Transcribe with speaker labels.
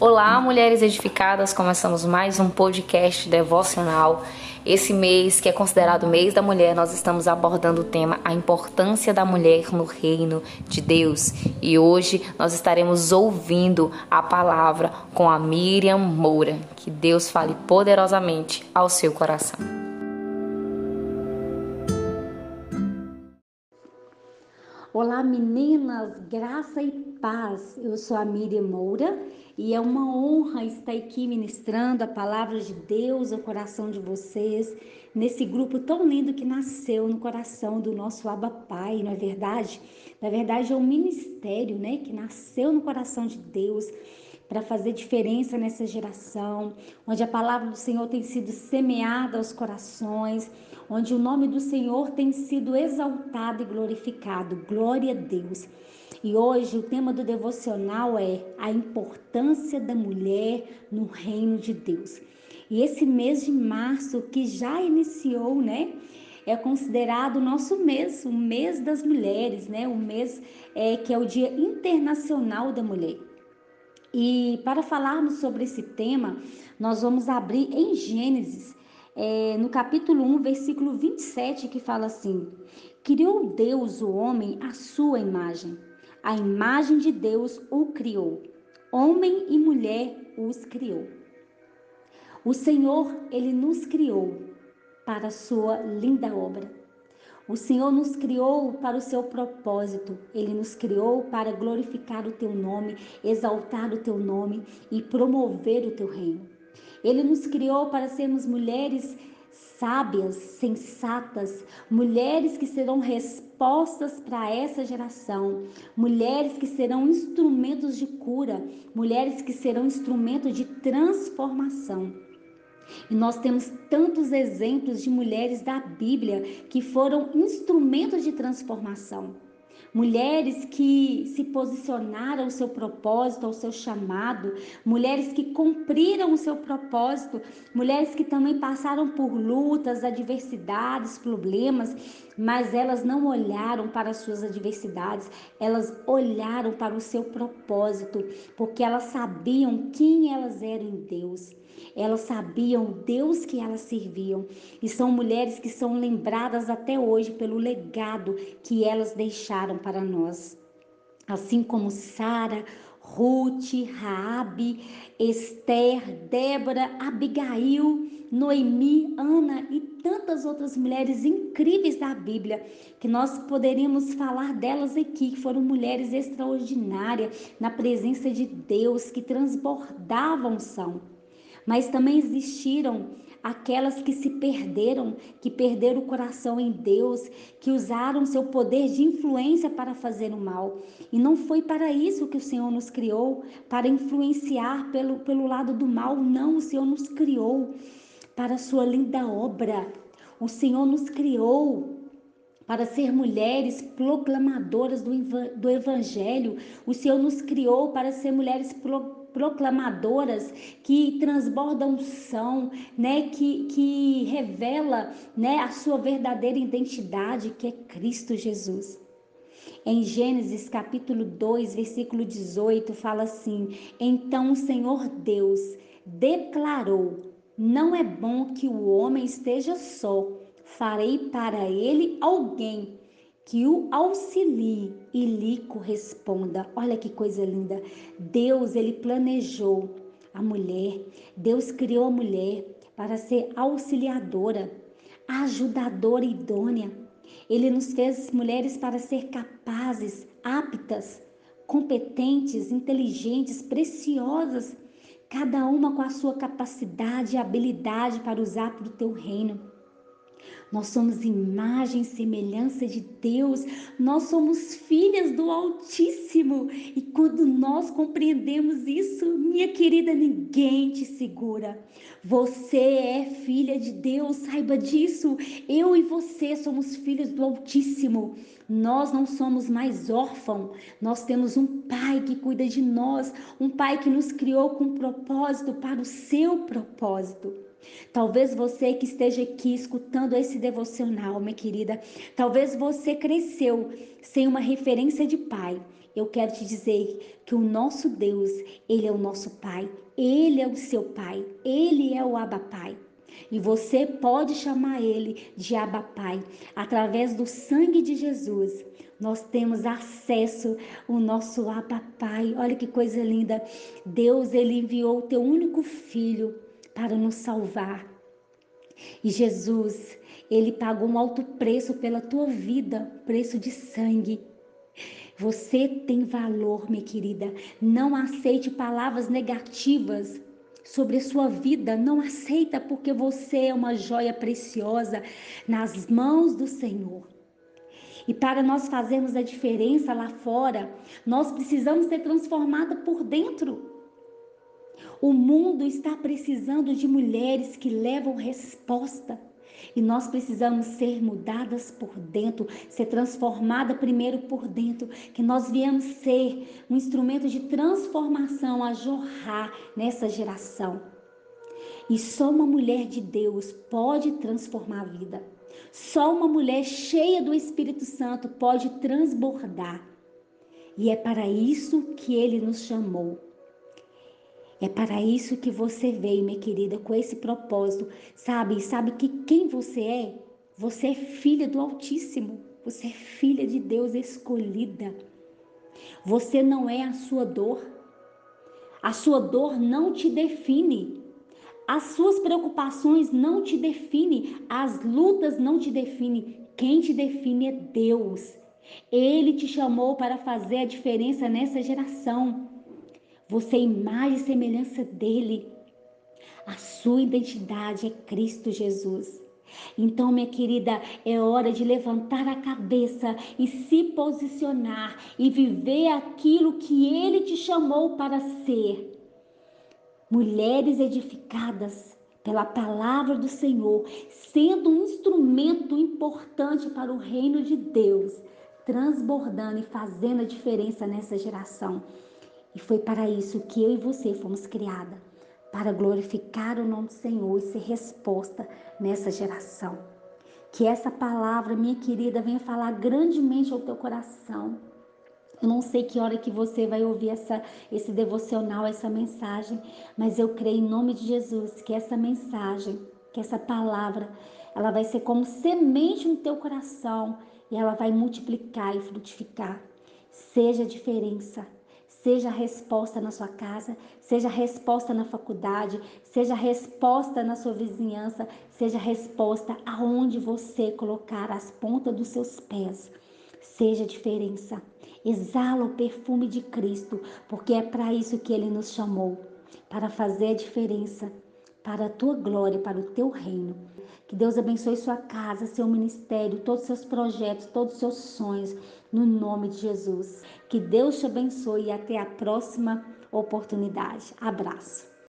Speaker 1: Olá, mulheres edificadas, começamos mais um podcast devocional. Esse mês, que é considerado o mês da mulher, nós estamos abordando o tema a importância da mulher no reino de Deus. E hoje nós estaremos ouvindo a palavra com a Miriam Moura. Que Deus fale poderosamente ao seu coração.
Speaker 2: Olá meninas, graça e paz. Eu sou a Miriam Moura e é uma honra estar aqui ministrando a palavra de Deus ao coração de vocês, nesse grupo tão lindo que nasceu no coração do nosso Abba Pai, não é verdade? Na verdade é um ministério, né, que nasceu no coração de Deus para fazer diferença nessa geração, onde a palavra do Senhor tem sido semeada aos corações, onde o nome do Senhor tem sido exaltado e glorificado. Glória a Deus. E hoje o tema do devocional é a importância da mulher no reino de Deus. E esse mês de março que já iniciou, né? É considerado o nosso mês, o mês das mulheres, né? O mês é, que é o Dia Internacional da Mulher. E para falarmos sobre esse tema, nós vamos abrir em Gênesis, é, no capítulo 1, versículo 27, que fala assim: Criou Deus o homem à sua imagem, a imagem de Deus o criou, homem e mulher os criou. O Senhor, ele nos criou para a sua linda obra. O Senhor nos criou para o seu propósito. Ele nos criou para glorificar o teu nome, exaltar o teu nome e promover o teu reino. Ele nos criou para sermos mulheres sábias, sensatas, mulheres que serão respostas para essa geração, mulheres que serão instrumentos de cura, mulheres que serão instrumentos de transformação. E nós temos tantos exemplos de mulheres da Bíblia que foram instrumentos de transformação. Mulheres que se posicionaram ao seu propósito, ao seu chamado, mulheres que cumpriram o seu propósito, mulheres que também passaram por lutas, adversidades, problemas, mas elas não olharam para as suas adversidades, elas olharam para o seu propósito, porque elas sabiam quem elas eram em Deus. Elas sabiam o Deus que elas serviam e são mulheres que são lembradas até hoje pelo legado que elas deixaram para nós. Assim como Sara, Ruth, Raabe, Esther, Débora, Abigail, Noemi, Ana e tantas outras mulheres incríveis da Bíblia, que nós poderíamos falar delas aqui, que foram mulheres extraordinárias na presença de Deus, que transbordavam são mas também existiram aquelas que se perderam, que perderam o coração em Deus, que usaram seu poder de influência para fazer o mal. E não foi para isso que o Senhor nos criou, para influenciar pelo, pelo lado do mal. Não, o Senhor nos criou para a sua linda obra. O Senhor nos criou para ser mulheres proclamadoras do, do Evangelho. O Senhor nos criou para ser mulheres proclamadoras proclamadoras que transbordam são, né, que, que revela, né, a sua verdadeira identidade, que é Cristo Jesus. Em Gênesis capítulo 2, versículo 18, fala assim: Então o Senhor Deus declarou: Não é bom que o homem esteja só, farei para ele alguém que o auxilie e lhe corresponda. Olha que coisa linda. Deus, ele planejou a mulher. Deus criou a mulher para ser auxiliadora, ajudadora idônea. Ele nos fez mulheres para ser capazes, aptas, competentes, inteligentes, preciosas, cada uma com a sua capacidade e habilidade para usar para o teu reino. Nós somos imagem e semelhança de Deus, nós somos filhas do Altíssimo. E quando nós compreendemos isso, minha querida, ninguém te segura. Você é filha de Deus, saiba disso. Eu e você somos filhos do Altíssimo. Nós não somos mais órfãos, nós temos um Pai que cuida de nós, um Pai que nos criou com propósito para o seu propósito. Talvez você que esteja aqui escutando esse devocional, minha querida, talvez você cresceu sem uma referência de pai. Eu quero te dizer que o nosso Deus, ele é o nosso pai, ele é o seu pai, ele é o Abba Pai. E você pode chamar ele de Abba Pai através do sangue de Jesus. Nós temos acesso ao nosso Abba Pai. Olha que coisa linda. Deus ele enviou o teu único filho para nos salvar. E Jesus, ele pagou um alto preço pela tua vida, preço de sangue. Você tem valor, minha querida. Não aceite palavras negativas sobre a sua vida. Não aceita porque você é uma joia preciosa nas mãos do Senhor. E para nós fazermos a diferença lá fora, nós precisamos ser transformados por dentro. O mundo está precisando de mulheres que levam resposta. E nós precisamos ser mudadas por dentro, ser transformada primeiro por dentro, que nós viemos ser um instrumento de transformação a jorrar nessa geração. E só uma mulher de Deus pode transformar a vida. Só uma mulher cheia do Espírito Santo pode transbordar. E é para isso que ele nos chamou é para isso que você veio, minha querida, com esse propósito. Sabe? Sabe que quem você é? Você é filha do Altíssimo. Você é filha de Deus escolhida. Você não é a sua dor. A sua dor não te define. As suas preocupações não te definem. As lutas não te definem. Quem te define é Deus. Ele te chamou para fazer a diferença nessa geração. Você é imagem e semelhança dele. A sua identidade é Cristo Jesus. Então, minha querida, é hora de levantar a cabeça e se posicionar e viver aquilo que ele te chamou para ser. Mulheres edificadas pela palavra do Senhor, sendo um instrumento importante para o reino de Deus, transbordando e fazendo a diferença nessa geração. E foi para isso que eu e você fomos criadas para glorificar o nome do Senhor e ser resposta nessa geração. Que essa palavra, minha querida, venha falar grandemente ao teu coração. Eu não sei que hora que você vai ouvir essa, esse devocional, essa mensagem, mas eu creio em nome de Jesus que essa mensagem, que essa palavra, ela vai ser como semente no teu coração e ela vai multiplicar e frutificar. Seja a diferença Seja resposta na sua casa, seja resposta na faculdade, seja resposta na sua vizinhança, seja resposta aonde você colocar as pontas dos seus pés. Seja diferença. Exala o perfume de Cristo, porque é para isso que ele nos chamou para fazer a diferença para a tua glória, para o teu reino. Que Deus abençoe sua casa, seu ministério, todos os seus projetos, todos os seus sonhos, no nome de Jesus. Que Deus te abençoe e até a próxima oportunidade. Abraço.